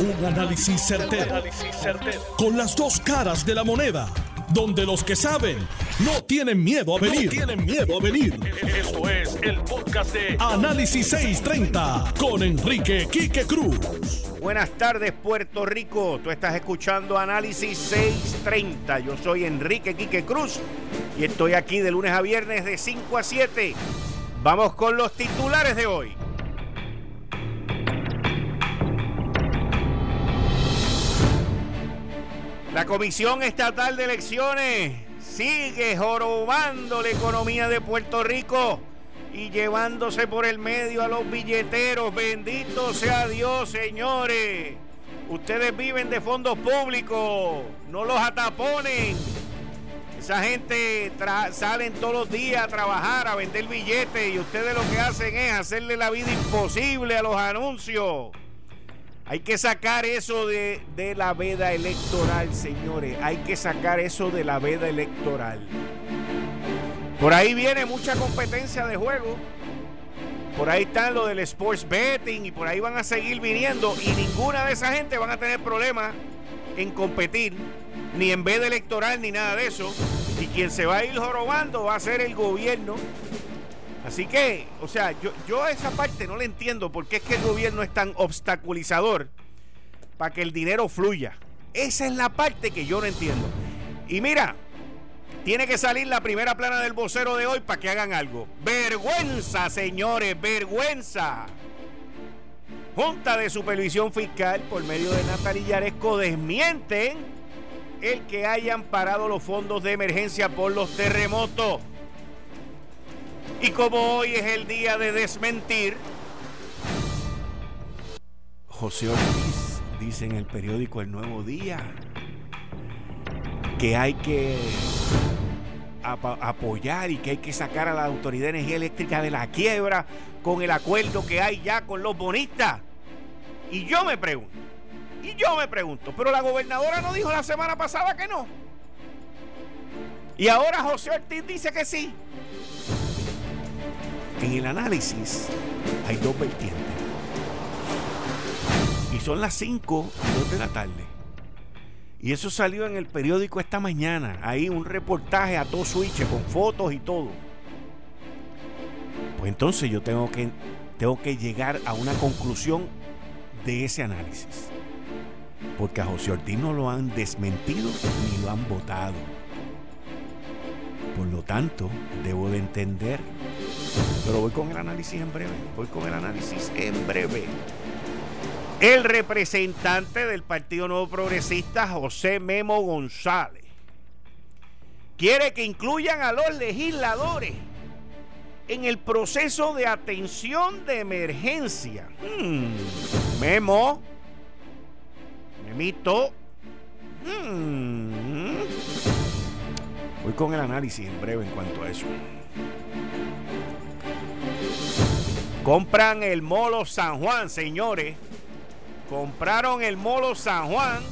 Un análisis certero, Con las dos caras de la moneda. Donde los que saben no tienen miedo a venir. tienen miedo a venir. Esto es el podcast de Análisis 630 con Enrique Quique Cruz. Buenas tardes, Puerto Rico. Tú estás escuchando Análisis 630. Yo soy Enrique Quique Cruz y estoy aquí de lunes a viernes de 5 a 7. Vamos con los titulares de hoy. La Comisión Estatal de Elecciones sigue jorobando la economía de Puerto Rico y llevándose por el medio a los billeteros. Bendito sea Dios, señores. Ustedes viven de fondos públicos, no los ataponen. Esa gente salen todos los días a trabajar, a vender billetes y ustedes lo que hacen es hacerle la vida imposible a los anuncios. Hay que sacar eso de, la veda electoral, señores. Hay que sacar eso de la veda electoral. Por ahí viene mucha competencia de juego. Por ahí está lo del sports betting y por ahí van a seguir viniendo y ninguna de esa gente van a tener problemas en competir, ni en veda electoral ni nada de eso. Y quien se va a ir jorobando va a ser el gobierno Así que, o sea, yo, yo esa parte no la entiendo porque es que el gobierno es tan obstaculizador para que el dinero fluya. Esa es la parte que yo no entiendo. Y mira, tiene que salir la primera plana del vocero de hoy para que hagan algo. Vergüenza, señores, vergüenza. Junta de Supervisión Fiscal, por medio de Natalia Yaresco, desmienten el que hayan parado los fondos de emergencia por los terremotos. Y como hoy es el día de desmentir, José Ortiz dice en el periódico El Nuevo Día que hay que apoyar y que hay que sacar a la Autoridad de Energía Eléctrica de la quiebra con el acuerdo que hay ya con los bonistas. Y yo me pregunto, y yo me pregunto, pero la gobernadora no dijo la semana pasada que no. Y ahora José Ortiz dice que sí. En el análisis hay dos vertientes. Y son las 5 y 2 de la tarde. Y eso salió en el periódico esta mañana. Ahí un reportaje a todo switch con fotos y todo. Pues entonces yo tengo que, tengo que llegar a una conclusión de ese análisis. Porque a José Ortiz no lo han desmentido ni lo han votado. Por lo tanto, debo de entender pero voy con el análisis en breve. Voy con el análisis en breve. El representante del Partido Nuevo Progresista, José Memo González, quiere que incluyan a los legisladores en el proceso de atención de emergencia. Hmm. Memo, Memito. Hmm. Voy con el análisis en breve en cuanto a eso. Compran el Molo San Juan, señores. Compraron el Molo San Juan.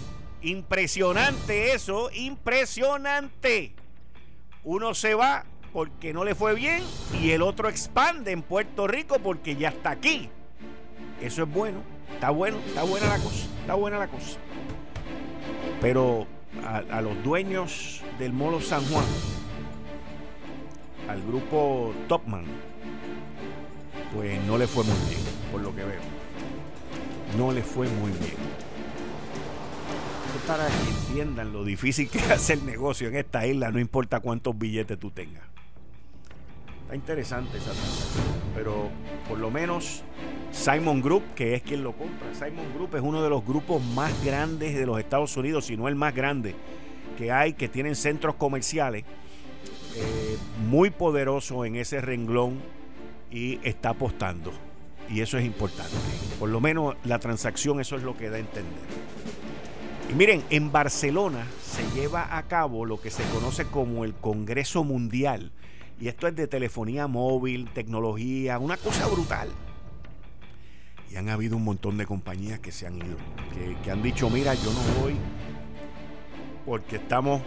Impresionante eso, impresionante. Uno se va porque no le fue bien y el otro expande en Puerto Rico porque ya está aquí. Eso es bueno, está bueno, está buena la cosa, está buena la cosa. Pero a, a los dueños del Molo San Juan, al grupo Topman, pues no le fue muy bien, por lo que veo. No le fue muy bien. para que entiendan lo difícil que es hacer negocio en esta isla, no importa cuántos billetes tú tengas. Está interesante esa transacción, pero por lo menos Simon Group, que es quien lo compra, Simon Group es uno de los grupos más grandes de los Estados Unidos, si no el más grande que hay, que tienen centros comerciales, eh, muy poderoso en ese renglón y está apostando. Y eso es importante. Por lo menos la transacción eso es lo que da a entender. Y miren, en Barcelona se lleva a cabo lo que se conoce como el Congreso Mundial. Y esto es de telefonía móvil, tecnología, una cosa brutal. Y han habido un montón de compañías que se han ido, que, que han dicho, mira, yo no voy porque estamos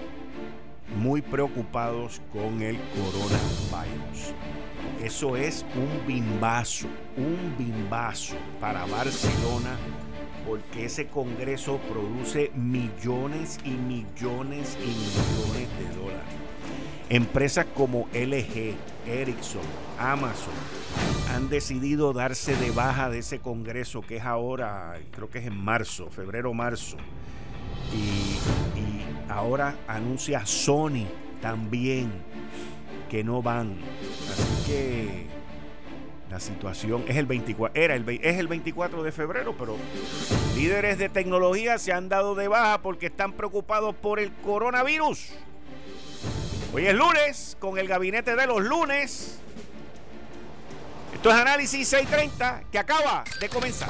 muy preocupados con el coronavirus. Eso es un bimbazo, un bimbazo para Barcelona, porque ese Congreso produce millones y millones y millones de dólares. Empresas como LG, Ericsson, Amazon han decidido darse de baja de ese Congreso que es ahora, creo que es en marzo, febrero-marzo. Y, y ahora anuncia Sony también que no van. Así que la situación es el 24, era el, es el 24 de febrero, pero líderes de tecnología se han dado de baja porque están preocupados por el coronavirus. Hoy es lunes, con el gabinete de los lunes. Esto es Análisis 630, que acaba de comenzar.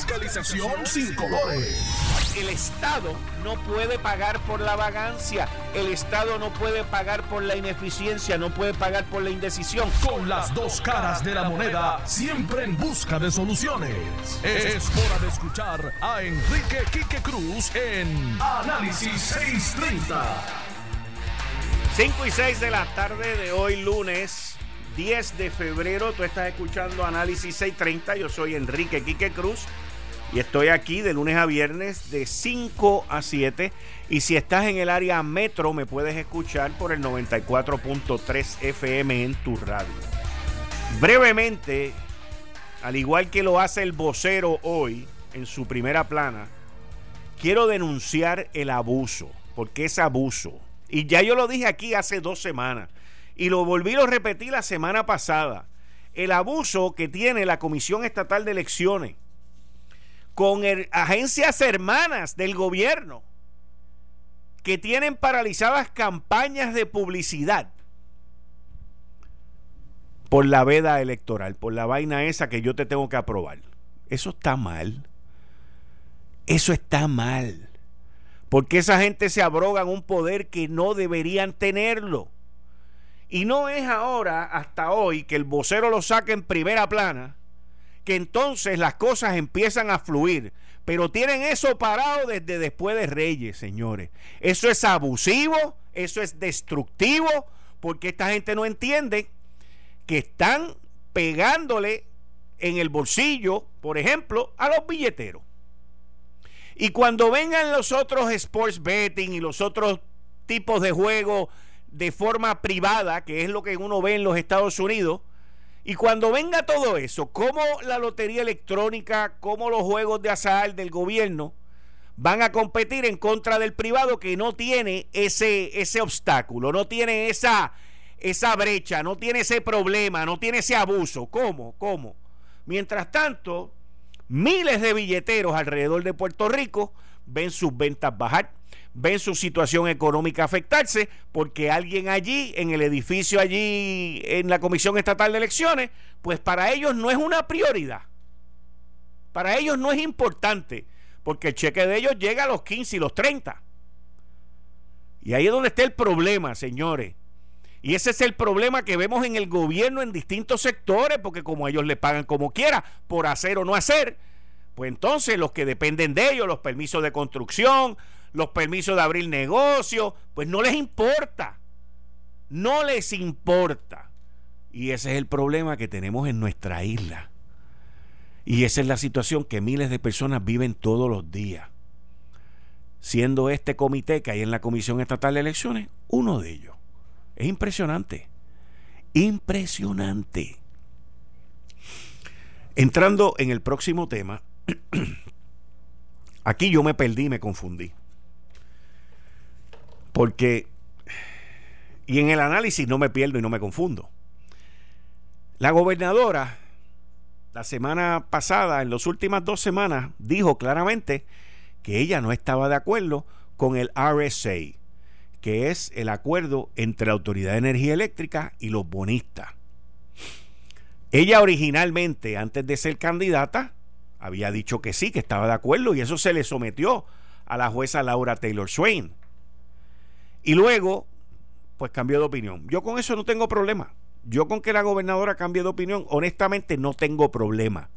Fiscalización sin colores el Estado no puede pagar por la vagancia, el Estado no puede pagar por la ineficiencia, no puede pagar por la indecisión. Con las dos caras de la moneda, siempre en busca de soluciones. Es hora de escuchar a Enrique Quique Cruz en Análisis 630. 5 y 6 de la tarde de hoy lunes 10 de febrero, tú estás escuchando Análisis 630, yo soy Enrique Quique Cruz y estoy aquí de lunes a viernes de 5 a 7. Y si estás en el área metro, me puedes escuchar por el 94.3 FM en tu radio. Brevemente, al igual que lo hace el vocero hoy en su primera plana, quiero denunciar el abuso, porque es abuso. Y ya yo lo dije aquí hace dos semanas. Y lo volví a repetir la semana pasada. El abuso que tiene la Comisión Estatal de Elecciones con agencias hermanas del gobierno que tienen paralizadas campañas de publicidad por la veda electoral, por la vaina esa que yo te tengo que aprobar. Eso está mal. Eso está mal. Porque esa gente se abrogan un poder que no deberían tenerlo. Y no es ahora, hasta hoy, que el vocero lo saque en primera plana que entonces las cosas empiezan a fluir. Pero tienen eso parado desde después de Reyes, señores. Eso es abusivo, eso es destructivo, porque esta gente no entiende que están pegándole en el bolsillo, por ejemplo, a los billeteros. Y cuando vengan los otros sports betting y los otros tipos de juego de forma privada, que es lo que uno ve en los Estados Unidos, y cuando venga todo eso, como la lotería electrónica, como los juegos de azar del gobierno van a competir en contra del privado que no tiene ese, ese obstáculo, no tiene esa, esa brecha, no tiene ese problema, no tiene ese abuso. ¿Cómo? ¿Cómo? Mientras tanto, miles de billeteros alrededor de Puerto Rico ven sus ventas bajar ven su situación económica afectarse porque alguien allí, en el edificio allí, en la Comisión Estatal de Elecciones, pues para ellos no es una prioridad. Para ellos no es importante, porque el cheque de ellos llega a los 15 y los 30. Y ahí es donde está el problema, señores. Y ese es el problema que vemos en el gobierno en distintos sectores, porque como ellos le pagan como quiera, por hacer o no hacer, pues entonces los que dependen de ellos, los permisos de construcción, los permisos de abrir negocio, pues no les importa. No les importa. Y ese es el problema que tenemos en nuestra isla. Y esa es la situación que miles de personas viven todos los días. Siendo este comité que hay en la Comisión Estatal de Elecciones uno de ellos. Es impresionante. Impresionante. Entrando en el próximo tema, aquí yo me perdí, me confundí. Porque, y en el análisis no me pierdo y no me confundo. La gobernadora, la semana pasada, en las últimas dos semanas, dijo claramente que ella no estaba de acuerdo con el RSA, que es el acuerdo entre la Autoridad de Energía Eléctrica y los bonistas. Ella originalmente, antes de ser candidata, había dicho que sí, que estaba de acuerdo y eso se le sometió a la jueza Laura Taylor Swain. Y luego, pues cambió de opinión. Yo con eso no tengo problema. Yo con que la gobernadora cambie de opinión, honestamente no tengo problema.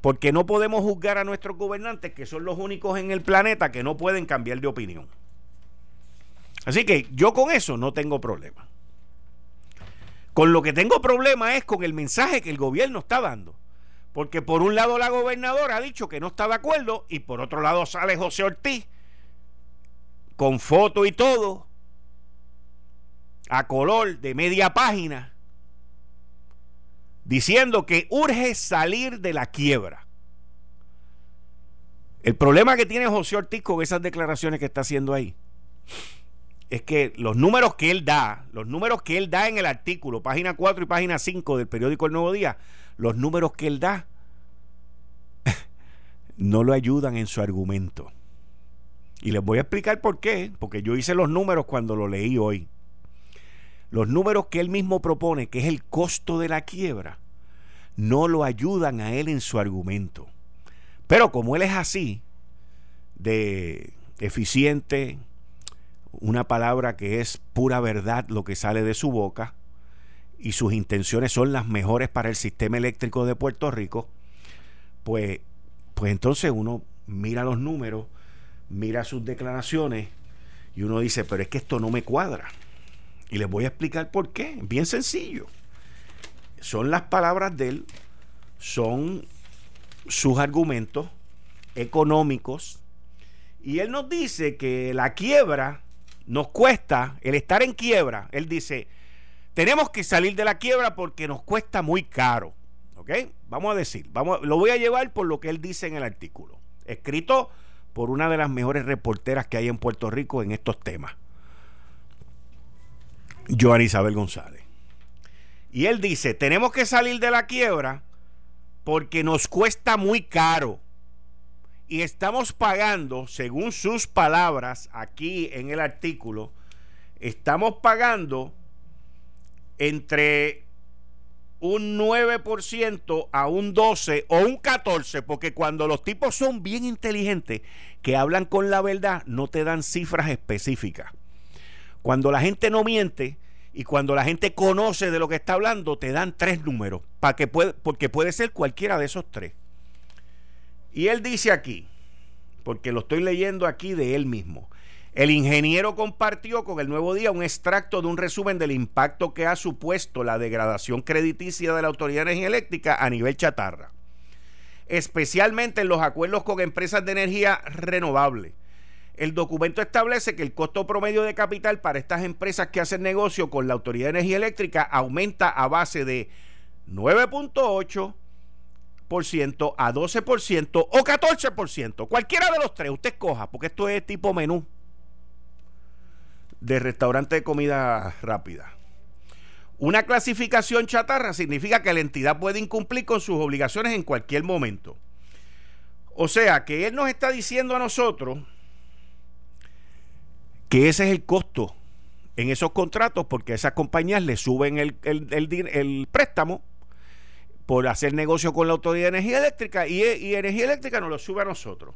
Porque no podemos juzgar a nuestros gobernantes, que son los únicos en el planeta que no pueden cambiar de opinión. Así que yo con eso no tengo problema. Con lo que tengo problema es con el mensaje que el gobierno está dando. Porque por un lado la gobernadora ha dicho que no está de acuerdo y por otro lado sale José Ortiz con foto y todo a color de media página diciendo que urge salir de la quiebra. El problema que tiene José Ortiz con esas declaraciones que está haciendo ahí es que los números que él da, los números que él da en el artículo, página 4 y página 5 del periódico El Nuevo Día, los números que él da no lo ayudan en su argumento. Y les voy a explicar por qué, porque yo hice los números cuando lo leí hoy. Los números que él mismo propone, que es el costo de la quiebra, no lo ayudan a él en su argumento. Pero como él es así, de eficiente, una palabra que es pura verdad lo que sale de su boca, y sus intenciones son las mejores para el sistema eléctrico de Puerto Rico, pues, pues entonces uno mira los números, mira sus declaraciones y uno dice, pero es que esto no me cuadra. Y les voy a explicar por qué. Bien sencillo. Son las palabras de él, son sus argumentos económicos. Y él nos dice que la quiebra nos cuesta, el estar en quiebra, él dice, tenemos que salir de la quiebra porque nos cuesta muy caro. ¿Ok? Vamos a decir, vamos, lo voy a llevar por lo que él dice en el artículo, escrito por una de las mejores reporteras que hay en Puerto Rico en estos temas, Joan Isabel González. Y él dice, tenemos que salir de la quiebra porque nos cuesta muy caro. Y estamos pagando, según sus palabras aquí en el artículo, estamos pagando entre un 9% a un 12% o un 14%, porque cuando los tipos son bien inteligentes, que hablan con la verdad, no te dan cifras específicas. Cuando la gente no miente y cuando la gente conoce de lo que está hablando, te dan tres números, para que puede, porque puede ser cualquiera de esos tres. Y él dice aquí, porque lo estoy leyendo aquí de él mismo, el ingeniero compartió con el Nuevo Día un extracto de un resumen del impacto que ha supuesto la degradación crediticia de la Autoridad de Energía Eléctrica a nivel chatarra, especialmente en los acuerdos con empresas de energía renovable. El documento establece que el costo promedio de capital para estas empresas que hacen negocio con la Autoridad de Energía Eléctrica aumenta a base de 9.8% a 12% o 14%. Cualquiera de los tres, usted escoja, porque esto es tipo menú de restaurante de comida rápida. Una clasificación chatarra significa que la entidad puede incumplir con sus obligaciones en cualquier momento. O sea, que él nos está diciendo a nosotros que ese es el costo en esos contratos porque esas compañías le suben el, el, préstamo por hacer negocio con la Autoridad de Energía Eléctrica y, y Energía Eléctrica nos lo sube a nosotros.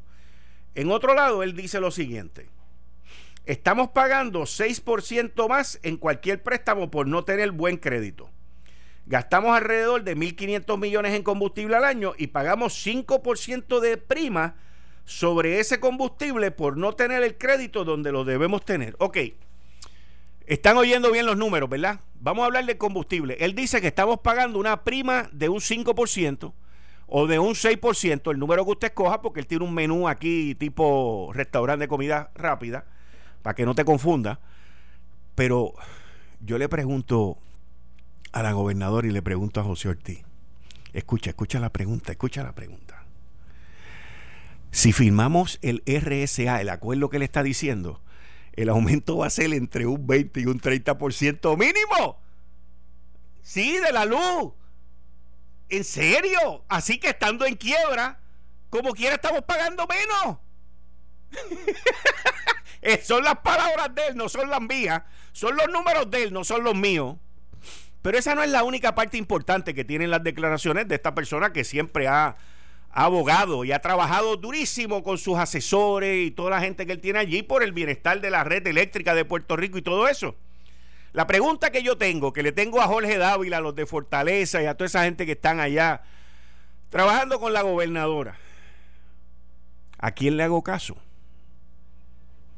En otro lado, él dice lo siguiente Estamos pagando 6% más en cualquier préstamo por no tener buen crédito. Gastamos alrededor de 1.500 millones en combustible al año y pagamos 5% de prima sobre ese combustible por no tener el crédito donde lo debemos tener. Ok, están oyendo bien los números, ¿verdad? Vamos a hablar de combustible. Él dice que estamos pagando una prima de un 5% o de un 6%, el número que usted escoja, porque él tiene un menú aquí tipo restaurante de comida rápida para que no te confunda. Pero yo le pregunto a la gobernadora y le pregunto a José Ortiz. Escucha, escucha la pregunta, escucha la pregunta. Si firmamos el RSA, el acuerdo que le está diciendo, el aumento va a ser entre un 20 y un 30% mínimo. Sí, de la luz. ¿En serio? Así que estando en quiebra, como quiera estamos pagando menos. Eh, son las palabras de él, no son las mías. Son los números de él, no son los míos. Pero esa no es la única parte importante que tienen las declaraciones de esta persona que siempre ha, abogado y ha trabajado durísimo con sus asesores y toda la gente que él tiene allí por el bienestar de la red eléctrica de Puerto Rico y todo eso. La pregunta que yo tengo, que le tengo a Jorge Dávila, a los de Fortaleza y a toda esa gente que están allá Trabajando con la gobernadora. ¿A quién le hago caso?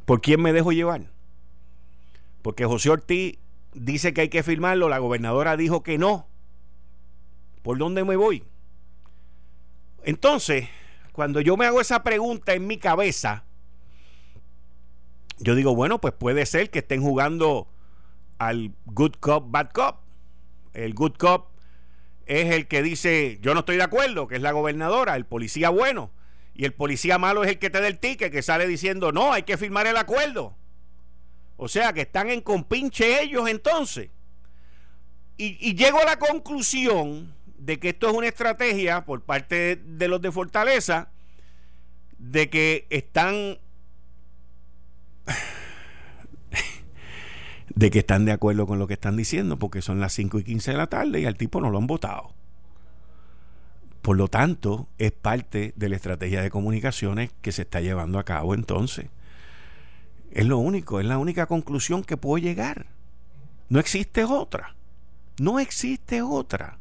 ¿Por quién me dejo llevar? Porque José Ortiz dice que hay que firmarlo, la gobernadora dijo que no. ¿Por dónde me voy? Entonces, cuando yo me hago esa pregunta en mi cabeza, yo digo, bueno, pues puede ser que estén jugando al good cop, bad cop. El good cop es el que dice, yo no estoy de acuerdo, que es la gobernadora, el policía bueno. Y el policía malo es el que te da el ticket, que sale diciendo, no, hay que firmar el acuerdo. O sea, que están en compinche ellos entonces. Y, llego a la conclusión de que esto es una estrategia por parte de los de Fortaleza, de que están de que están de acuerdo con lo que están diciendo, porque son las 5 y 15 de la tarde y al tipo no lo han votado. Por lo tanto, es parte de la estrategia de comunicaciones que se está llevando a cabo entonces. Es lo único, es la única conclusión que puedo llegar. No existe otra. No existe otra.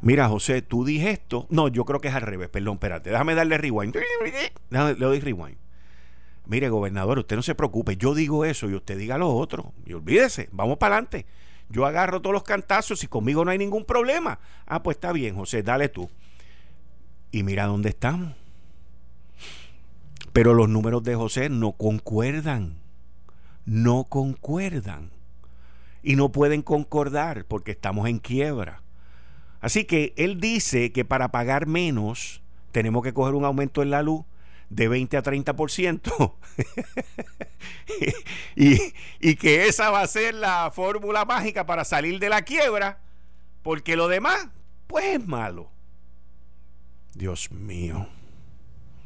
Mira, José, tú dijiste esto. No, yo creo que es al revés. Perdón, espérate. Déjame darle rewind. le doy rewind. Mire, gobernador, usted no se preocupe. Yo digo eso y usted diga lo otro. Y olvídese, vamos para adelante. Yo agarro todos los cantazos y conmigo no hay ningún problema. Ah, pues está bien, José, dale tú. Y mira dónde estamos. Pero los números de José no concuerdan. No concuerdan. Y no pueden concordar porque estamos en quiebra. Así que él dice que para pagar menos tenemos que coger un aumento en la luz de 20 a 30%. y, y que esa va a ser la fórmula mágica para salir de la quiebra, porque lo demás, pues es malo. Dios mío.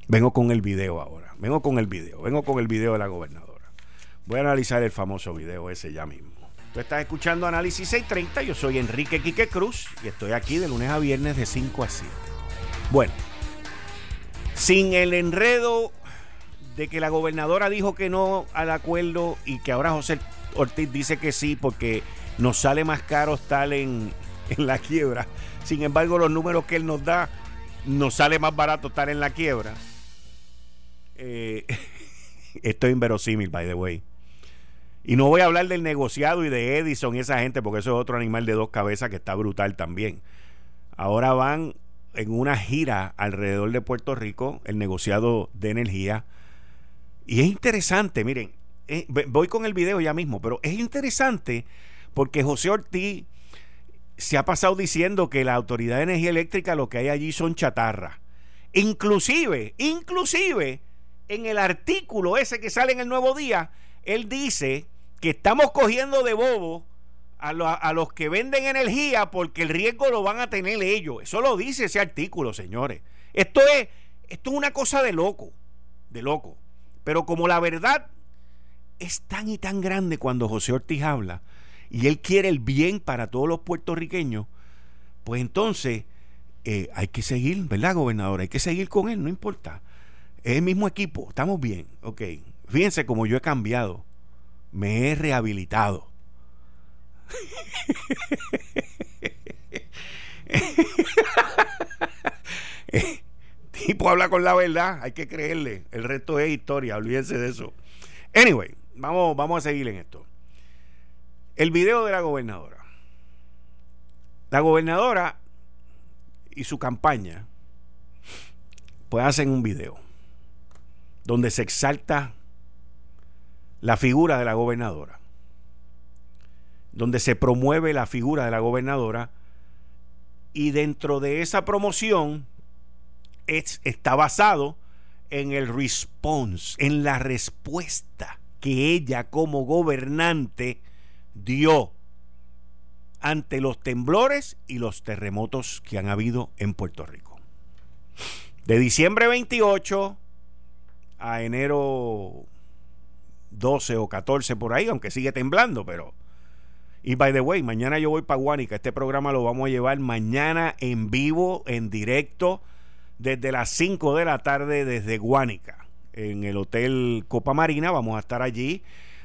Vengo con el video ahora. Vengo con el video. Vengo con el video de la gobernadora. Voy a analizar el famoso video ese ya mismo. Tú estás escuchando Análisis 630. Yo soy Enrique Quique Cruz y estoy aquí de lunes a viernes de 5 a 7. Bueno, sin el enredo de que la gobernadora dijo que no al acuerdo y que ahora José Ortiz dice que sí porque nos sale más caro estar en, la quiebra. Sin embargo, los números que él nos da, nos sale más barato estar en la quiebra. Eh, esto es inverosímil, by the way. Y no voy a hablar del negociado y de Edison y esa gente, porque eso es otro animal de dos cabezas que está brutal también. Ahora van en una gira alrededor de Puerto Rico, el negociado de energía. Y es interesante, miren, eh, voy con el video ya mismo, pero es interesante porque José Ortiz se ha pasado diciendo que la Autoridad de Energía Eléctrica lo que hay allí son chatarra. Inclusive, inclusive, en el artículo ese que sale en el Nuevo Día, él dice que estamos cogiendo de bobo a, los que venden energía porque el riesgo lo van a tener ellos. Eso lo dice ese artículo, señores. Esto es, esto es una cosa de loco, de loco. Pero como la verdad es tan y tan grande cuando José Ortiz habla y él quiere el bien para todos los puertorriqueños, pues entonces eh, hay que seguir, ¿verdad, gobernador? Hay que seguir con él, no importa. Es el mismo equipo, estamos bien, ok. Fíjense cómo yo he cambiado, me he rehabilitado. tipo habla con la verdad, hay que creerle. El resto es historia, olvídense de eso. Anyway, vamos, vamos a seguir en esto. El video de la gobernadora. La gobernadora y su campaña pues hacen un video donde se exalta la figura de la gobernadora donde se promueve la figura de la gobernadora y dentro de esa promoción está basado en el response, en la respuesta que ella como gobernante dio ante los temblores y los terremotos que han habido en Puerto Rico. De diciembre 28 a enero 12 o 14 por ahí, aunque sigue temblando, pero y by the way, mañana yo voy para Guánica. Este programa lo vamos a llevar mañana en vivo, en directo, desde las 5 de la tarde desde Guánica, en el Hotel Copa Marina. Vamos a estar allí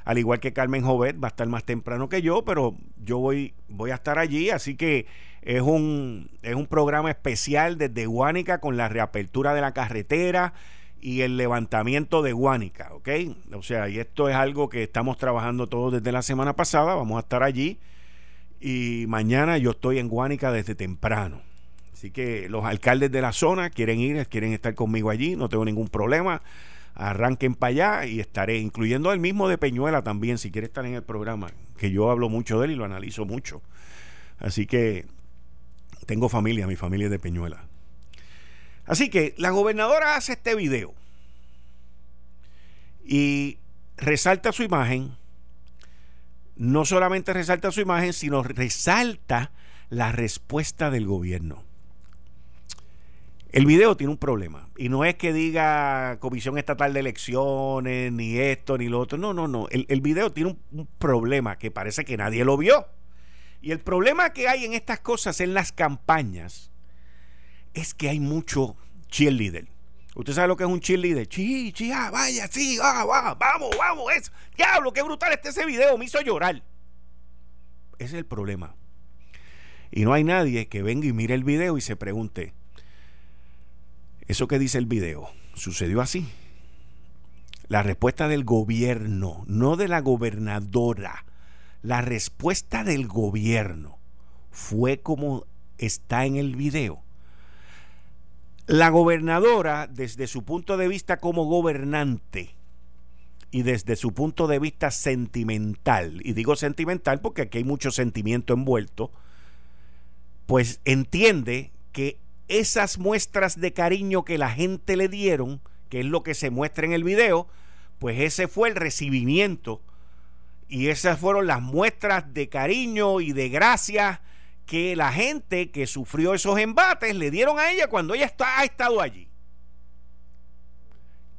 al igual que Carmen Jovet, va a estar más temprano que yo, pero yo voy, voy a estar allí, así que es un, es un programa especial desde Guánica con la reapertura de la carretera y el levantamiento de Guánica, ¿ok? O sea, y esto es algo que estamos trabajando todos desde la semana pasada, vamos a estar allí y mañana yo estoy en Guánica desde temprano. Así que los alcaldes de la zona quieren ir, quieren estar conmigo allí, no tengo ningún problema. Arranquen para allá y estaré, incluyendo el mismo de Peñuela también, si quiere estar en el programa, que yo hablo mucho de él y lo analizo mucho. Así que tengo familia, mi familia es de Peñuela. Así que la gobernadora hace este video y resalta su imagen. No solamente resalta su imagen, sino resalta la respuesta del gobierno. El video tiene un problema. Y no es que diga Comisión Estatal de Elecciones, ni esto, ni lo otro. No, no, no. El, video tiene un, un, problema que parece que nadie lo vio. Y el problema que hay en estas cosas, en las campañas, es que hay mucho cheerleader. ¿Usted sabe lo que es un cheerleader? Chi, chi, ah, vaya, sí, ah, va, vamos, vamos, eso. Diablo, qué brutal este ese video, me hizo llorar. Ese es el problema. Y no hay nadie que venga y mire el video y se pregunte, ¿eso que dice el video sucedió así? La respuesta del gobierno, no de la gobernadora la respuesta del gobierno fue como está en el video. La gobernadora, desde su punto de vista como gobernante y desde su punto de vista sentimental, y digo sentimental porque aquí hay mucho sentimiento envuelto, pues entiende que esas muestras de cariño que la gente le dieron, que es lo que se muestra en el video, pues ese fue el recibimiento. Y esas fueron las muestras de cariño y de gracia que la gente que sufrió esos embates le dieron a ella cuando ella está, ha estado allí.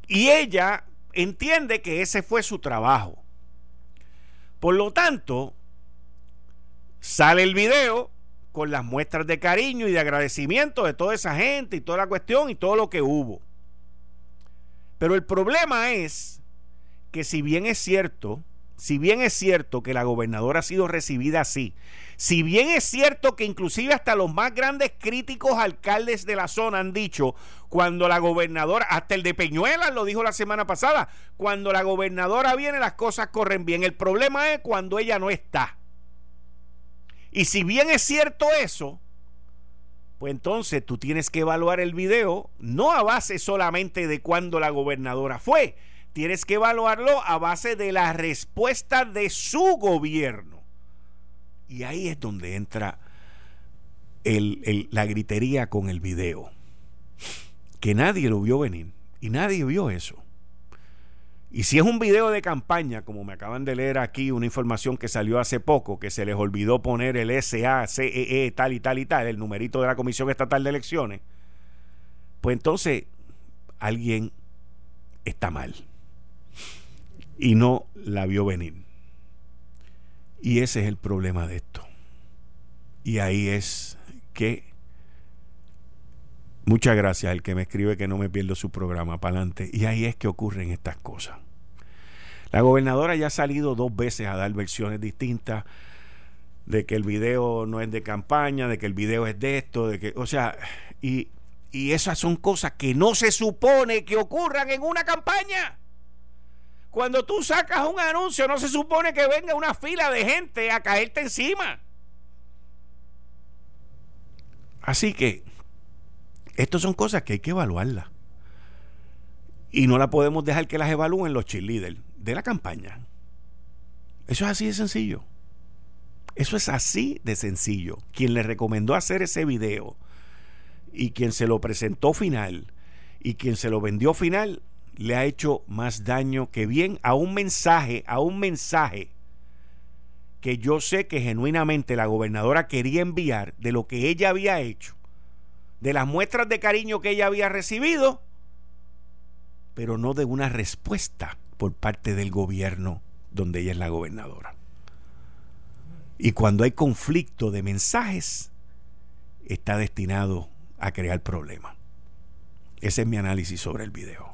Y ella entiende que ese fue su trabajo. Por lo tanto, sale el video con las muestras de cariño y de agradecimiento de toda esa gente y toda la cuestión y todo lo que hubo. Pero el problema es que si bien es cierto si bien es cierto que la gobernadora ha sido recibida así, si bien es cierto que inclusive hasta los más grandes críticos alcaldes de la zona han dicho, cuando la gobernadora, hasta el de Peñuelas lo dijo la semana pasada, cuando la gobernadora viene las cosas corren bien, el problema es cuando ella no está. Y si bien es cierto eso, pues entonces tú tienes que evaluar el video no a base solamente de cuando la gobernadora fue, tienes que evaluarlo a base de la respuesta de su gobierno. Y ahí es donde entra la gritería con el video. Que nadie lo vio venir. Y nadie vio eso. Y si es un video de campaña, como me acaban de leer aquí una información que salió hace poco, que se les olvidó poner el SACEE e, tal y tal y tal, el numerito de la Comisión Estatal de Elecciones, pues entonces alguien está mal y no la vio venir. Y ese es el problema de esto. Y ahí es que muchas gracias al que me escribe que no me pierdo su programa para adelante. Y ahí es que ocurren estas cosas. La gobernadora ya ha salido dos veces a dar versiones distintas de que el video no es de campaña, de que el video es de esto, de que, o sea, y, y esas son cosas que no se supone que ocurran en una campaña. Cuando tú sacas un anuncio, no se supone que venga una fila de gente a caerte encima. Así que, estas son cosas que hay que evaluarlas. Y no la podemos dejar que las evalúen los cheerleaders de la campaña. Eso es así de sencillo. Eso es así de sencillo. Quien le recomendó hacer ese video y quien se lo presentó final y quien se lo vendió final le ha hecho más daño que bien a un mensaje, a un mensaje que yo sé que genuinamente la gobernadora quería enviar de lo que ella había hecho, de las muestras de cariño que ella había recibido, pero no de una respuesta por parte del gobierno donde ella es la gobernadora. Y cuando hay conflicto de mensajes, está destinado a crear problemas. Ese es mi análisis sobre el video.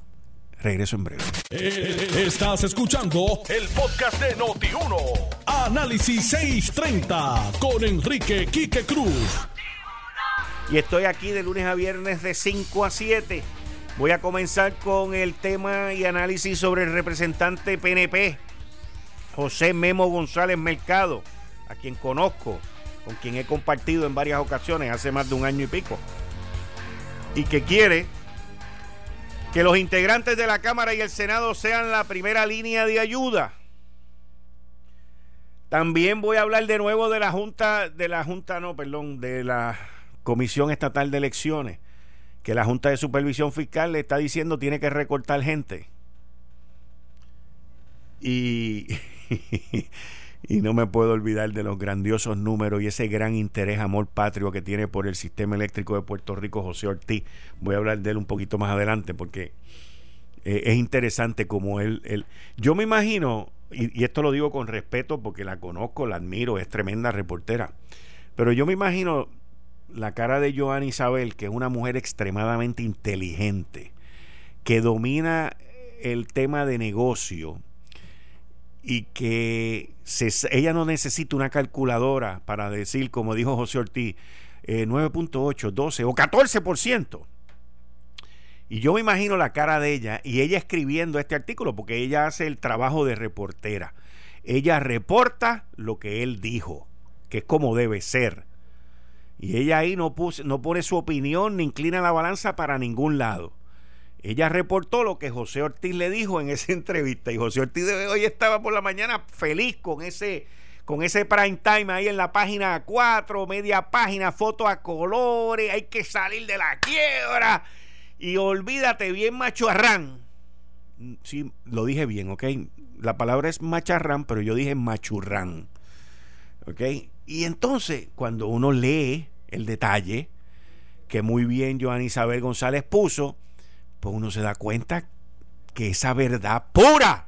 Regreso en breve. Eh, estás escuchando el podcast de Noti1. Análisis 630 con Enrique Quique Cruz. Y estoy aquí de lunes a viernes de 5 a 7. Voy a comenzar con el tema y análisis sobre el representante PNP, José Memo González Mercado, a quien conozco, con quien he compartido en varias ocasiones hace más de un año y pico, y que quiere que los integrantes de la Cámara y el Senado sean la primera línea de ayuda. También voy a hablar de nuevo de la Junta, de la Junta, no, perdón, de la Comisión Estatal de Elecciones, que la Junta de Supervisión Fiscal le está diciendo tiene que recortar gente. Y, y no me puedo olvidar de los grandiosos números y ese gran interés, amor patrio que tiene por el sistema eléctrico de Puerto Rico José Ortiz. Voy a hablar de él un poquito más adelante porque eh, es interesante como él, él, Yo me imagino, y, y esto lo digo con respeto porque la conozco, la admiro, es tremenda reportera, pero yo me imagino la cara de Joan Isabel, que es una mujer extremadamente inteligente, que domina el tema de negocio y que ella no necesita una calculadora para decir, como dijo José Ortiz, 9.8, eh, 12 o 14%. Y yo me imagino la cara de ella y ella escribiendo este artículo porque ella hace el trabajo de reportera. Ella reporta lo que él dijo, que es como debe ser. Y ella ahí no pone su opinión ni inclina la balanza para ningún lado. Ella reportó lo que José Ortiz le dijo en esa entrevista y José Ortiz hoy estaba por la mañana feliz con ese con ese prime time ahí en la página 4, media página, foto a colores, hay que salir de la quiebra y olvídate bien macharrán. Sí, lo dije bien, ¿ok? La palabra es macharrán, pero yo dije machurrán. ¿Ok? Y entonces, cuando uno lee el detalle, que muy bien Joan Isabel González puso, pues uno se da cuenta que esa verdad pura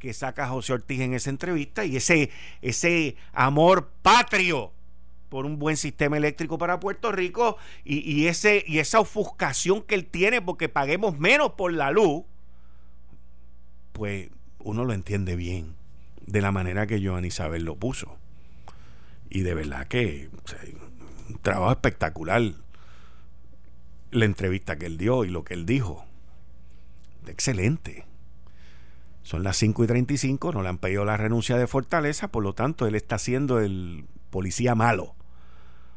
que saca José Ortiz en esa entrevista y ese, ese amor patrio por un buen sistema eléctrico para Puerto Rico y, ese, y esa ofuscación que él tiene porque paguemos menos por la luz, pues uno lo entiende bien de la manera que Joan Isabel lo puso. Y de verdad que un trabajo espectacular la entrevista que él dio y lo que él dijo. Excelente. Son las 5 y 35, no le han pedido la renuncia de Fortaleza, por lo tanto él está siendo el policía malo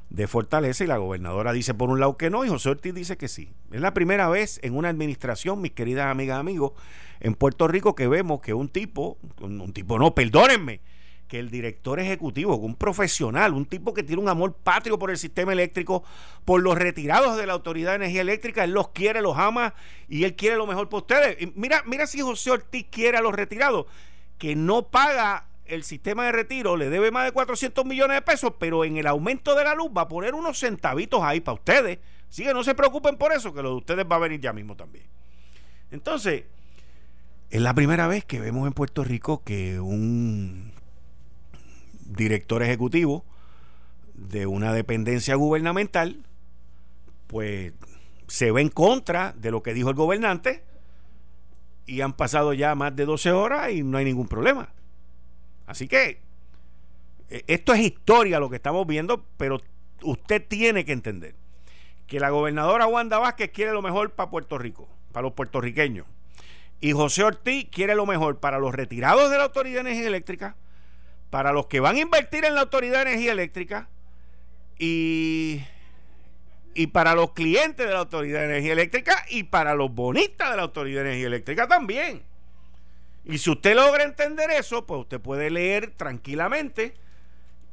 de Fortaleza y la gobernadora dice por un lado que no y José Ortiz dice que sí. Es la primera vez en una administración, mis queridas amigas amigos, en Puerto Rico que vemos que un tipo, un tipo no, perdónenme, que el director ejecutivo, un profesional, un tipo que tiene un amor patrio por el sistema eléctrico, por los retirados de la Autoridad de Energía Eléctrica, él los quiere, los ama y él quiere lo mejor para ustedes. mira, mira si José Ortiz quiere a los retirados, que no paga el sistema de retiro, le debe más de 400 millones de pesos, pero en el aumento de la luz va a poner unos centavitos ahí para ustedes. Así que no se preocupen por eso, que lo de ustedes va a venir ya mismo también. Entonces, es la primera vez que vemos en Puerto Rico que un director ejecutivo de una dependencia gubernamental, pues se ve en contra de lo que dijo el gobernante y han pasado ya más de 12 horas y no hay ningún problema. Así que e, esto es historia lo que estamos viendo, pero usted tiene que entender que la gobernadora Wanda Vázquez quiere lo mejor para Puerto Rico, para los puertorriqueños. Y José Ortiz quiere lo mejor para los retirados de la Autoridad de Energía Eléctrica, para los que van a invertir en la Autoridad de Energía Eléctrica y, y para los clientes de la Autoridad de Energía Eléctrica y para los bonistas de la Autoridad de Energía Eléctrica también. Y si usted logra entender eso, pues usted puede leer tranquilamente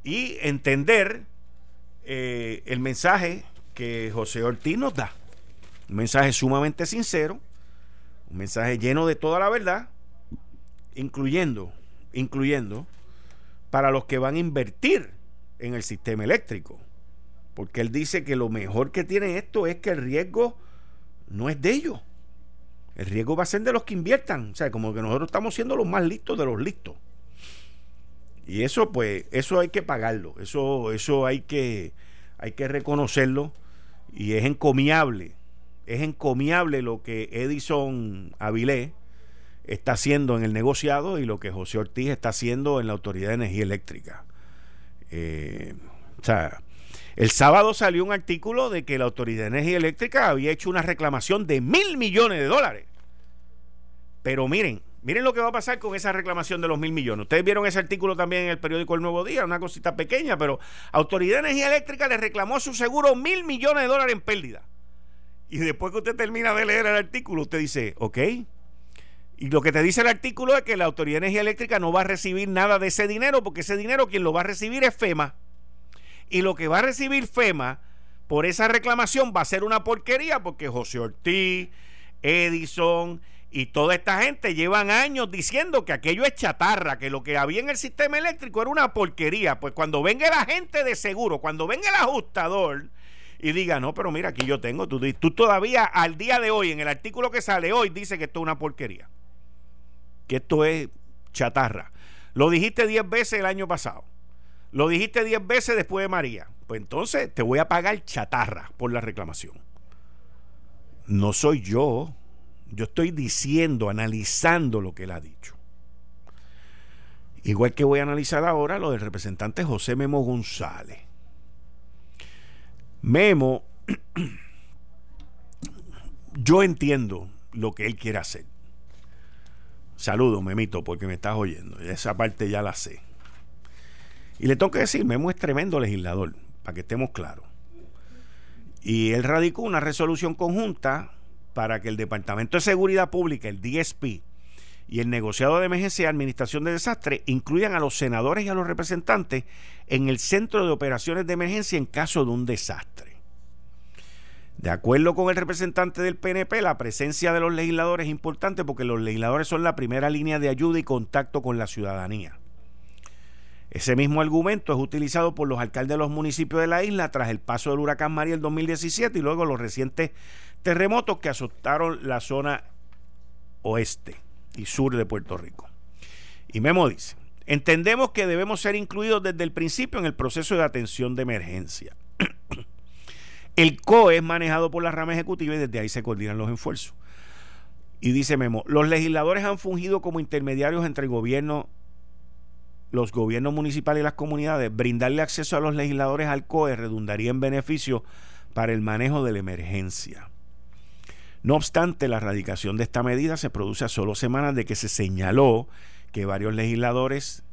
y entender eh, el mensaje que José Ortiz nos da. Un mensaje sumamente sincero, un mensaje lleno de toda la verdad, incluyendo, incluyendo para los que van a invertir en el sistema eléctrico. Porque él dice que lo mejor que tiene esto es que el riesgo no es de ellos. El riesgo va a ser de los que inviertan. O sea, como que nosotros estamos siendo los más listos de los listos. Y eso, pues, eso hay que pagarlo. Eso, eso hay que, hay que reconocerlo. Y es encomiable. Es encomiable lo que Edison Avilés, está haciendo en el negociado y lo que José Ortiz está haciendo en la Autoridad de Energía Eléctrica. Eh, o sea, el sábado salió un artículo de que la Autoridad de Energía Eléctrica había hecho una reclamación de mil millones de dólares. Pero miren, miren lo que va a pasar con esa reclamación de los mil millones. Ustedes vieron ese artículo también en el periódico El Nuevo Día, una cosita pequeña, pero Autoridad de Energía Eléctrica le reclamó su seguro mil millones de dólares en pérdida. Y después que usted termina de leer el artículo, usted dice, ok. Y lo que te dice el artículo es que la Autoridad de Energía Eléctrica no va a recibir nada de ese dinero, porque ese dinero quien lo va a recibir es FEMA. Y lo que va a recibir FEMA por esa reclamación va a ser una porquería porque José Ortiz, Edison y toda esta gente llevan años diciendo que aquello es chatarra, que lo que había en el sistema eléctrico era una porquería. Pues cuando venga la gente de seguro, cuando venga el ajustador y diga, no, pero mira, aquí yo tengo, tú, tú todavía al día de hoy, en el artículo que sale hoy, dice que esto es una porquería, que esto es chatarra. Lo dijiste 10 veces el año pasado. Lo dijiste 10 veces después de María. Pues entonces te voy a pagar chatarra por la reclamación. No soy yo. Yo estoy diciendo, analizando lo que él ha dicho. Igual que voy a analizar ahora lo del representante José Memo González. Memo, yo entiendo lo que él quiere hacer. Saludo, Memito, porque me estás oyendo. Esa parte ya la sé. Y le tengo que decir, Memo es tremendo legislador, para que estemos claros. Y él radicó una resolución conjunta para que el Departamento de Seguridad Pública, el DSP, y el negociado de emergencia y administración de desastre incluyan a los senadores y a los representantes en el centro de operaciones de emergencia en caso de un desastre. De acuerdo con el representante del PNP, la presencia de los legisladores es importante porque los legisladores son la primera línea de ayuda y contacto con la ciudadanía. Ese mismo argumento es utilizado por los alcaldes de los municipios de la isla tras el paso del huracán María el 2017 y luego los recientes terremotos que azotaron la zona oeste y sur de Puerto Rico. Y Memo dice, entendemos que debemos ser incluidos desde el principio en el proceso de atención de emergencia. El COE es manejado por la rama ejecutiva y desde ahí se coordinan los esfuerzos. Y dice Memo, los legisladores han fungido como intermediarios entre el gobierno los gobiernos municipales y las comunidades, brindarle acceso a los legisladores al COE redundaría en beneficio para el manejo de la emergencia. No obstante, la erradicación de esta medida se produce a solo semanas de que se señaló que varios legisladores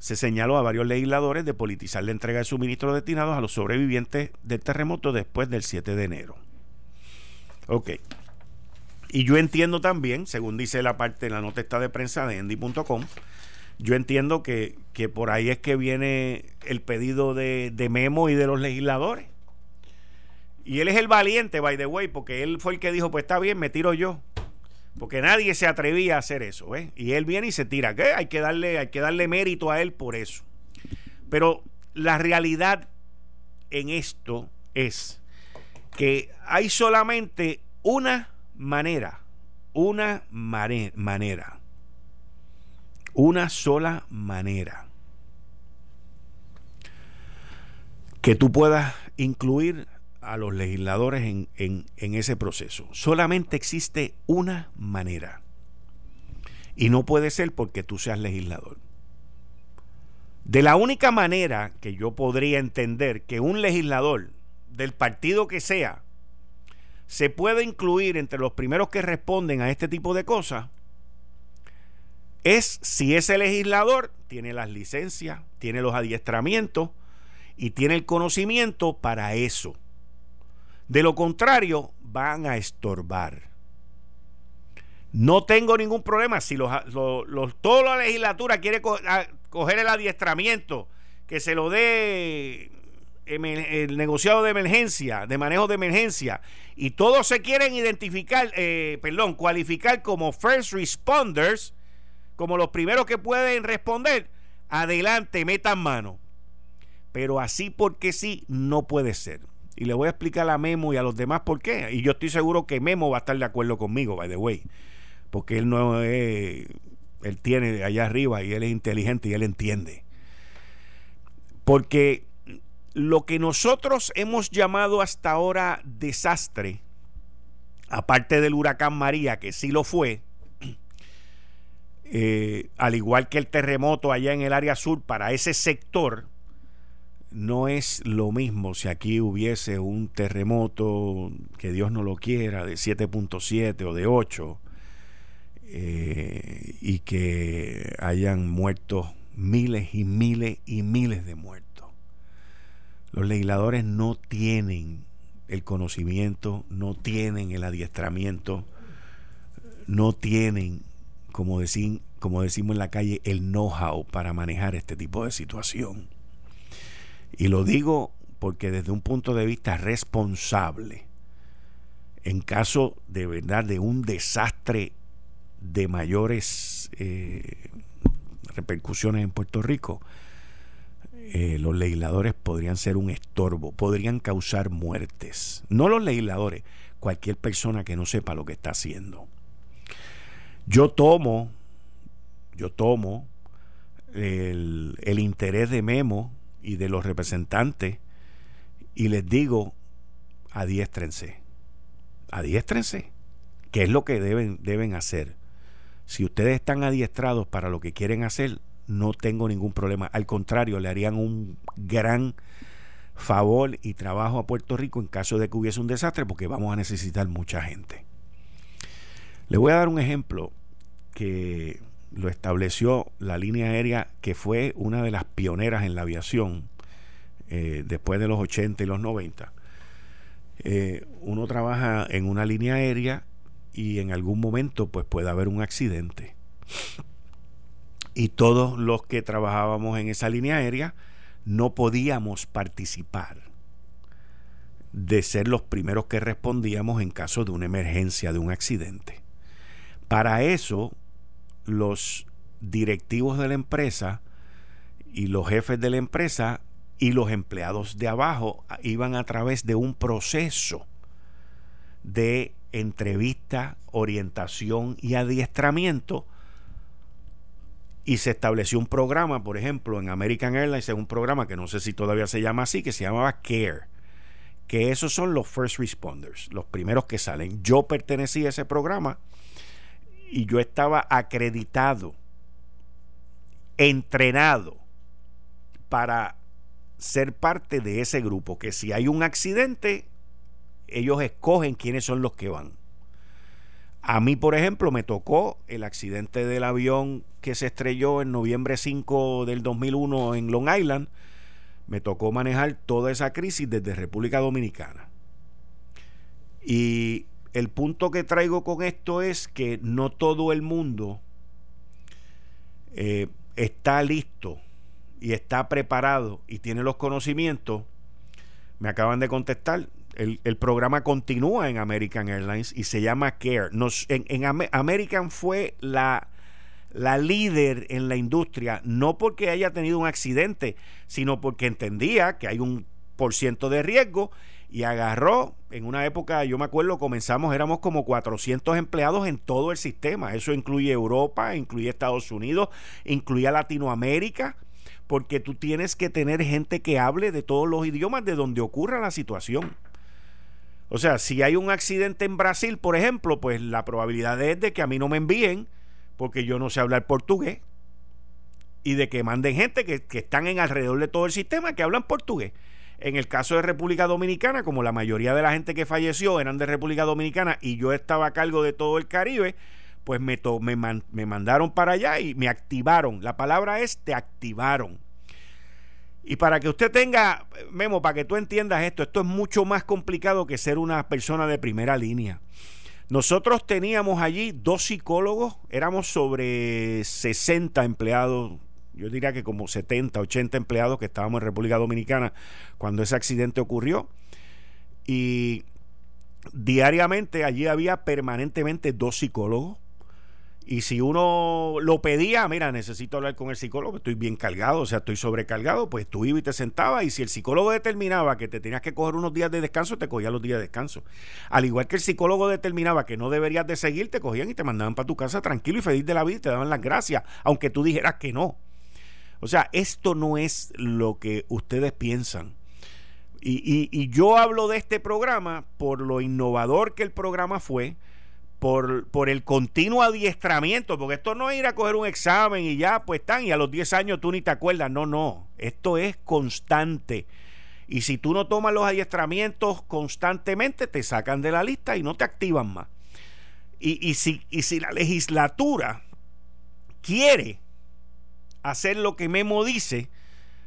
se señaló a varios legisladores de politizar la entrega de suministros destinados a los sobrevivientes del terremoto después del 7 de enero. Ok. Y yo entiendo también, según dice la parte de la nota de prensa de endy.com, yo entiendo que, por ahí es que viene el pedido de, Memo y de los legisladores. Y él es el valiente, by the way, porque él fue el que dijo, pues está bien, me tiro yo. Porque nadie se atrevía a hacer eso, ¿eh? Y él viene y se tira. ¿Qué? Hay que darle, hay que darle mérito a él por eso. Pero la realidad en esto es que hay solamente una manera, una manera una sola manera que tú puedas incluir a los legisladores en, en, ese proceso. Solamente existe una manera. Y no puede ser porque tú seas legislador. De la única manera que yo podría entender que un legislador del partido que sea se puede incluir entre los primeros que responden a este tipo de cosas es si ese legislador tiene las licencias, tiene los adiestramientos y tiene el conocimiento para eso. De lo contrario, van a estorbar. No tengo ningún problema si los, toda la legislatura quiere coger el adiestramiento, que se lo dé el negociado de emergencia, de manejo de emergencia, y todos se quieren identificar, eh, perdón, cualificar como first responders, como los primeros que pueden responder, adelante, metan mano. Pero así porque sí, no puede ser. Y le voy a explicar a Memo y a los demás por qué. Y yo estoy seguro que Memo va a estar de acuerdo conmigo, by the way. Porque él no es. Él tiene allá arriba y él es inteligente y él entiende. Porque lo que nosotros hemos llamado hasta ahora desastre, aparte del huracán María, que sí lo fue, eh, al igual que el terremoto allá en el área sur, para ese sector, no es lo mismo si aquí hubiese un terremoto, que Dios no lo quiera, de 7.7 o de 8, eh, y que hayan muerto miles y miles y miles de muertos. Los legisladores no tienen el conocimiento, no tienen el adiestramiento, no tienen, como, como decimos en la calle, el know-how para manejar este tipo de situación. Y lo digo porque desde un punto de vista responsable, en caso de verdad de un desastre de mayores eh, repercusiones en Puerto Rico, eh, los legisladores podrían ser un estorbo, podrían causar muertes. No los legisladores, cualquier persona que no sepa lo que está haciendo. Yo tomo, yo tomo el, el interés de Memo y de los representantes y les digo, adiéstrense, adiéstrense, que es lo que deben, deben hacer. Si ustedes están adiestrados para lo que quieren hacer, no tengo ningún problema. Al contrario, le harían un gran favor y trabajo a Puerto Rico en caso de que hubiese un desastre, porque vamos a necesitar mucha gente. Le voy a dar un ejemplo que lo estableció la línea aérea que fue una de las pioneras en la aviación eh, después de los 80 y los 90. Eh, uno trabaja en una línea aérea y en algún momento pues puede haber un accidente. Y todos los que trabajábamos en esa línea aérea no podíamos participar de ser los primeros que respondíamos en caso de una emergencia, de un accidente. Para eso los directivos de la empresa y los jefes de la empresa y los empleados de abajo iban a través de un proceso de entrevista, orientación y adiestramiento y se estableció un programa, por ejemplo, en American Airlines, un programa que no sé si todavía se llama así, que se llamaba CARE, que esos son los first responders, los primeros que salen. Yo pertenecí a ese programa y yo estaba acreditado, entrenado para ser parte de ese grupo, que si hay un accidente, ellos escogen quiénes son los que van. A mí, por ejemplo, me tocó el accidente del avión que se estrelló en noviembre 5 del 2001 en Long Island. Me tocó manejar toda esa crisis desde República Dominicana. Y el punto que traigo con esto es que no todo el mundo eh, está listo y está preparado y tiene los conocimientos. Me acaban de contestar. El, programa continúa en American Airlines y se llama CARE. Nos, en, en American fue la, la líder en la industria, no porque haya tenido un accidente, sino porque entendía que hay un por ciento de riesgo y agarró, en una época, yo me acuerdo, comenzamos, éramos como 400 empleados en todo el sistema. Eso incluye Europa, incluye Estados Unidos, incluye Latinoamérica, porque tú tienes que tener gente que hable de todos los idiomas de donde ocurra la situación. O sea, si hay un accidente en Brasil, por ejemplo, pues la probabilidad es de que a mí no me envíen, porque yo no sé hablar portugués, y de que manden gente que, que están en alrededor de todo el sistema que hablan portugués. En el caso de República Dominicana, como la mayoría de la gente que falleció eran de República Dominicana y yo estaba a cargo de todo el Caribe, pues me, me, mandaron para allá y me activaron. La palabra es te activaron. Y para que usted tenga, Memo, para que tú entiendas esto, esto es mucho más complicado que ser una persona de primera línea. Nosotros teníamos allí dos psicólogos, éramos sobre 60 empleados yo diría que como 70, 80 empleados que estábamos en República Dominicana cuando ese accidente ocurrió. Y diariamente allí había permanentemente dos psicólogos. Y si uno lo pedía, mira, necesito hablar con el psicólogo, estoy bien cargado, o sea, estoy sobrecargado, pues tú ibas y te sentabas. Y si el psicólogo determinaba que te tenías que coger unos días de descanso, te cogía los días de descanso. Al igual que el psicólogo determinaba que no deberías de seguir, te cogían y te mandaban para tu casa tranquilo y feliz de la vida y te daban las gracias, aunque tú dijeras que no. O sea, esto no es lo que ustedes piensan. Y, yo hablo de este programa por lo innovador que el programa fue, por, el continuo adiestramiento, porque esto no es ir a coger un examen y ya, pues están, y a los 10 años tú ni te acuerdas. No, no, esto es constante. Y si tú no tomas los adiestramientos constantemente, te sacan de la lista y no te activan más. Y, y, si, y si la legislatura quiere hacer lo que Memo dice,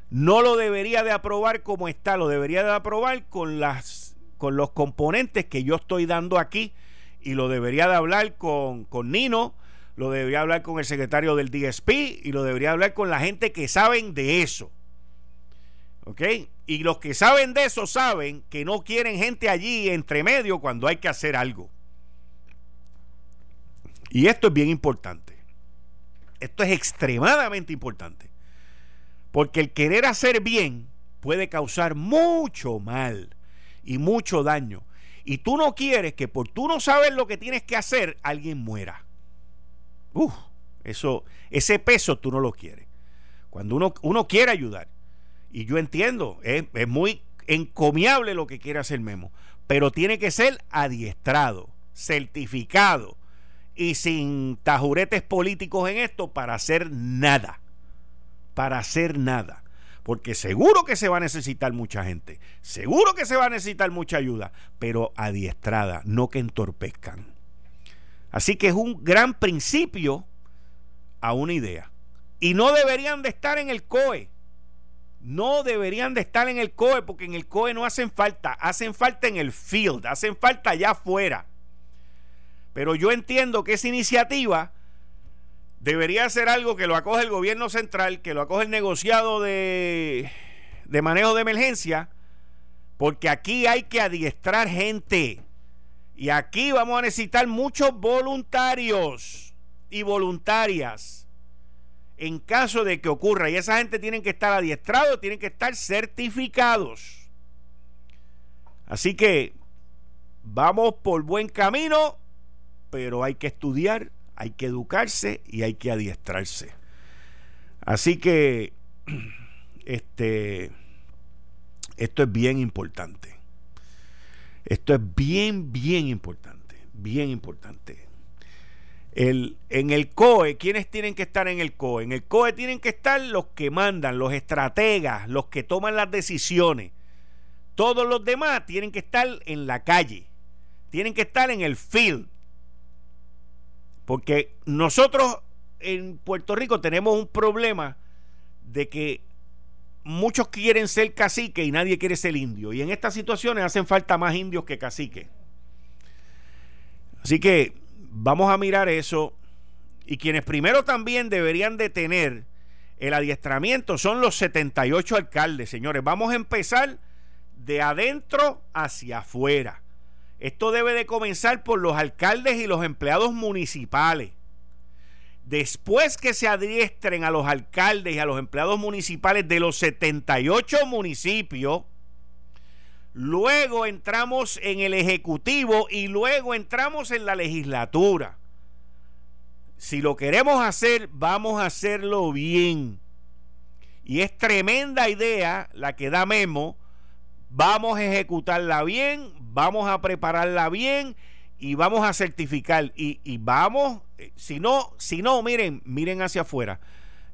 no lo debería de aprobar como está, lo debería de aprobar con las con los componentes que yo estoy dando aquí y lo debería de hablar con, con Nino, lo debería hablar con el secretario del DSP y lo debería hablar con la gente que saben de eso. ¿Ok? Y los que saben de eso saben que no quieren gente allí entre medio cuando hay que hacer algo. Y esto es bien importante. Esto es extremadamente importante. Porque el querer hacer bien puede causar mucho mal y mucho daño. Y tú no quieres que por tú no saber lo que tienes que hacer, alguien muera. Uf, eso, ese peso tú no lo quieres. Cuando uno, uno quiere ayudar, y yo entiendo, es, es muy encomiable lo que quiere hacer Memo, pero tiene que ser adiestrado, certificado y sin tajuretes políticos en esto para hacer nada. Para hacer nada. Porque seguro que se va a necesitar mucha gente, seguro que se va a necesitar mucha ayuda, pero adiestrada, no que entorpezcan. Así que es un gran principio a una idea. Y no deberían de estar en el COE no deberían de estar en el COE porque en el COE no hacen falta, hacen falta en el field, hacen falta allá afuera. Pero yo entiendo que esa iniciativa debería ser algo que lo acoge el gobierno central, que lo acoge el negociado de, de manejo de emergencia, porque aquí hay que adiestrar gente. Y aquí vamos a necesitar muchos voluntarios y voluntarias en caso de que ocurra. Y esa gente tienen que estar adiestrados, tienen que estar certificados. Así que vamos por buen camino, pero hay que estudiar, hay que educarse y hay que adiestrarse. Así que este esto es bien importante. Esto es bien, bien importante, bien importante en el COE, ¿quiénes tienen que estar en el COE? En el COE tienen que estar los que mandan, los estrategas, los que toman las decisiones. Todos los demás tienen que estar en la calle, tienen que estar en el field. Porque nosotros en Puerto Rico tenemos un problema de que muchos quieren ser cacique y nadie quiere ser indio. Y en estas situaciones hacen falta más indios que caciques. Así que vamos a mirar eso. Y quienes primero también deberían de tener el adiestramiento son los 78 alcaldes, señores. Vamos a empezar de adentro hacia afuera. Esto debe de comenzar por los alcaldes y los empleados municipales. Después que se adiestren a los alcaldes y a los empleados municipales de los 78 municipios, luego entramos en el Ejecutivo y luego entramos en la legislatura. Si lo queremos hacer, vamos a hacerlo bien. Y es tremenda idea la que da Memo. Vamos a ejecutarla bien, vamos a prepararla bien y vamos a certificar. Y, y vamos, eh, si no, si no, miren, miren hacia afuera.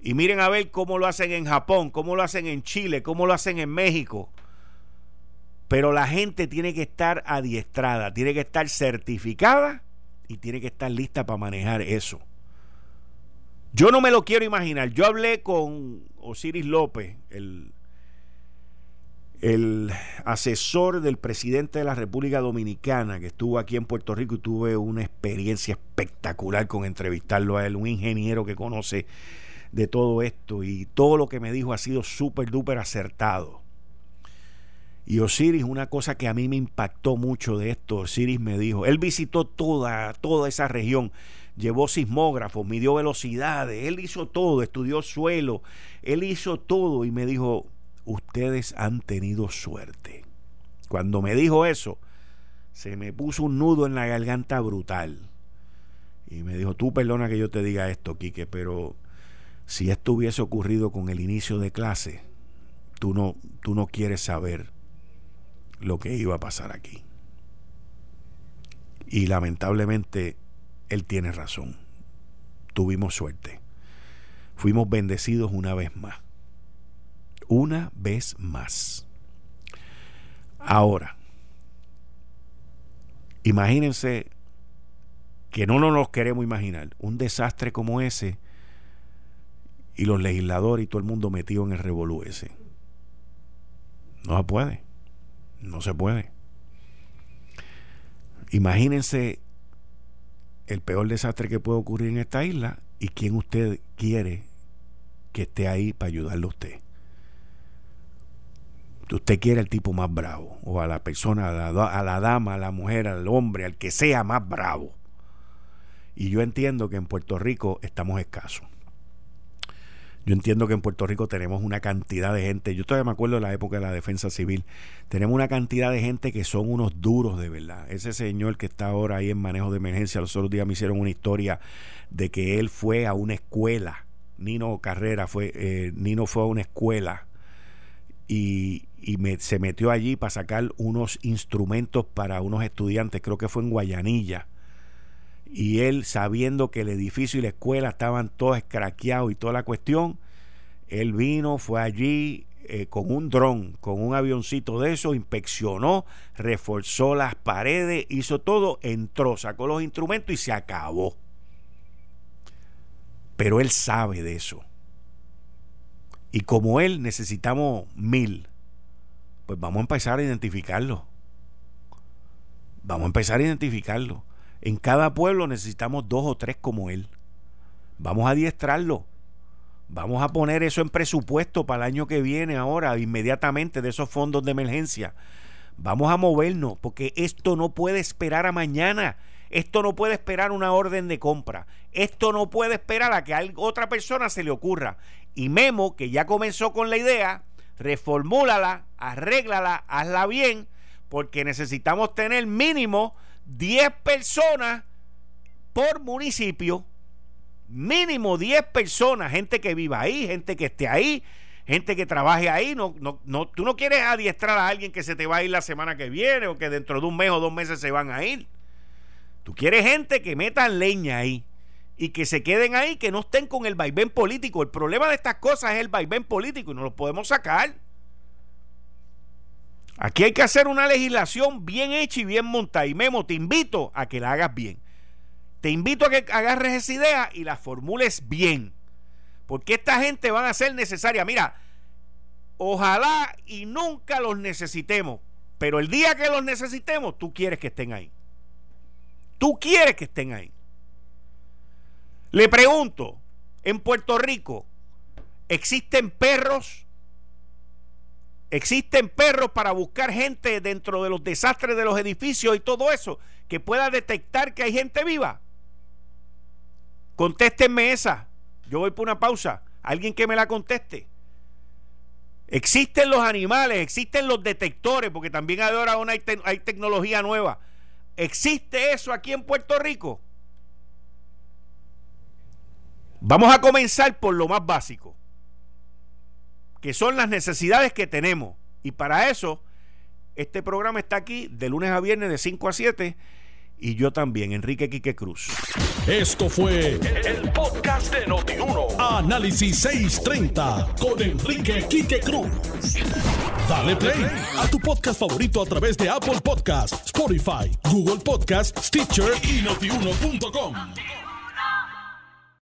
Y miren a ver cómo lo hacen en Japón, cómo lo hacen en Chile, cómo lo hacen en México pero la gente tiene que estar adiestrada, tiene que estar certificada y tiene que estar lista para manejar eso. Yo no me lo quiero imaginar. Yo hablé con Osiris López, el, el asesor del presidente de la República Dominicana, que estuvo aquí en Puerto Rico y tuve una experiencia espectacular con entrevistarlo a él, un ingeniero que conoce de todo esto y todo lo que me dijo ha sido súper, duper acertado. Y Osiris, una cosa que a mí me impactó mucho de esto, Osiris me dijo, él visitó toda, toda esa región, llevó sismógrafos, midió velocidades, él hizo todo, estudió suelo, él hizo todo y me dijo, ustedes han tenido suerte. Cuando me dijo eso, se me puso un nudo en la garganta brutal. Y me dijo, tú perdona que yo te diga esto, Quique, pero si esto hubiese ocurrido con el inicio de clase, tú no, tú no quieres saber lo que iba a pasar aquí. Y lamentablemente él tiene razón. Tuvimos suerte. Fuimos bendecidos una vez más. Una vez más. Ahora, imagínense que no nos queremos imaginar. Un desastre como ese y los legisladores y todo el mundo metido en el revolú ese. No se puede. No se puede. Imagínense el peor desastre que puede ocurrir en esta isla y quién usted quiere que esté ahí para ayudarle a usted. Usted quiere al tipo más bravo, o a la persona, a la, dama, a la mujer, al hombre, al que sea más bravo. Y yo entiendo que en Puerto Rico estamos escasos. Yo entiendo que en Puerto Rico tenemos una cantidad de gente, yo todavía me acuerdo de la época de la defensa civil, tenemos una cantidad de gente que son unos duros de verdad. Ese señor que está ahora ahí en manejo de emergencia, los otros días me hicieron una historia de que él fue a una escuela, Nino Carrera fue, eh, Nino fue a una escuela y, se metió allí para sacar unos instrumentos para unos estudiantes, creo que fue en Guayanilla y él sabiendo que el edificio y la escuela estaban todos escraqueados y toda la cuestión, él vino, fue allí eh, con un dron, con un avioncito de eso, inspeccionó, reforzó las paredes, hizo todo, entró, sacó los instrumentos y se acabó. Pero él sabe de eso. Y como él necesitamos mil, pues vamos a empezar a identificarlo. Vamos a empezar a identificarlo. En cada pueblo necesitamos dos o tres como él. Vamos a adiestrarlo. Vamos a poner eso en presupuesto para el año que viene, ahora, inmediatamente, de esos fondos de emergencia. Vamos a movernos, porque esto no puede esperar a mañana. Esto no puede esperar una orden de compra. Esto no puede esperar a que a otra persona se le ocurra. Y Memo, que ya comenzó con la idea, reformúlala, arréglala, hazla bien, porque necesitamos tener mínimo 10 personas por municipio, mínimo 10 personas, gente que viva ahí, gente que esté ahí, gente que trabaje ahí. No, no, no, tú no quieres adiestrar a alguien que se te va a ir la semana que viene o que dentro de un mes o dos meses se van a ir. Tú quieres gente que metan leña ahí y que se queden ahí, que no estén con el vaivén político. El problema de estas cosas es el vaivén político y no lo podemos sacar. Aquí hay que hacer una legislación bien hecha y bien montada. Y Memo, te invito a que la hagas bien. Te invito a que agarres esa idea y la formules bien. Porque esta gente van a ser necesaria. Mira, ojalá y nunca los necesitemos. Pero el día que los necesitemos, tú quieres que estén ahí. Tú quieres que estén ahí. Le pregunto, en Puerto Rico, ¿existen perros Existen perros para buscar gente dentro de los desastres de los edificios y todo eso, que pueda detectar que hay gente viva. Contéstenme esa. Yo voy por una pausa. Alguien que me la conteste. Existen los animales, existen los detectores, porque también ahora hay, hay tecnología nueva. ¿Existe eso aquí en Puerto Rico? Vamos a comenzar por lo más básico que son las necesidades que tenemos. Y para eso, este programa está aquí de lunes a viernes de 5 a 7 y yo también, Enrique Quique Cruz. Esto fue el, podcast de Notiuno. Análisis 630 con Enrique Quique Cruz. Dale play a tu podcast favorito a través de Apple Podcasts, Spotify, Google Podcasts, Stitcher y notiuno.com.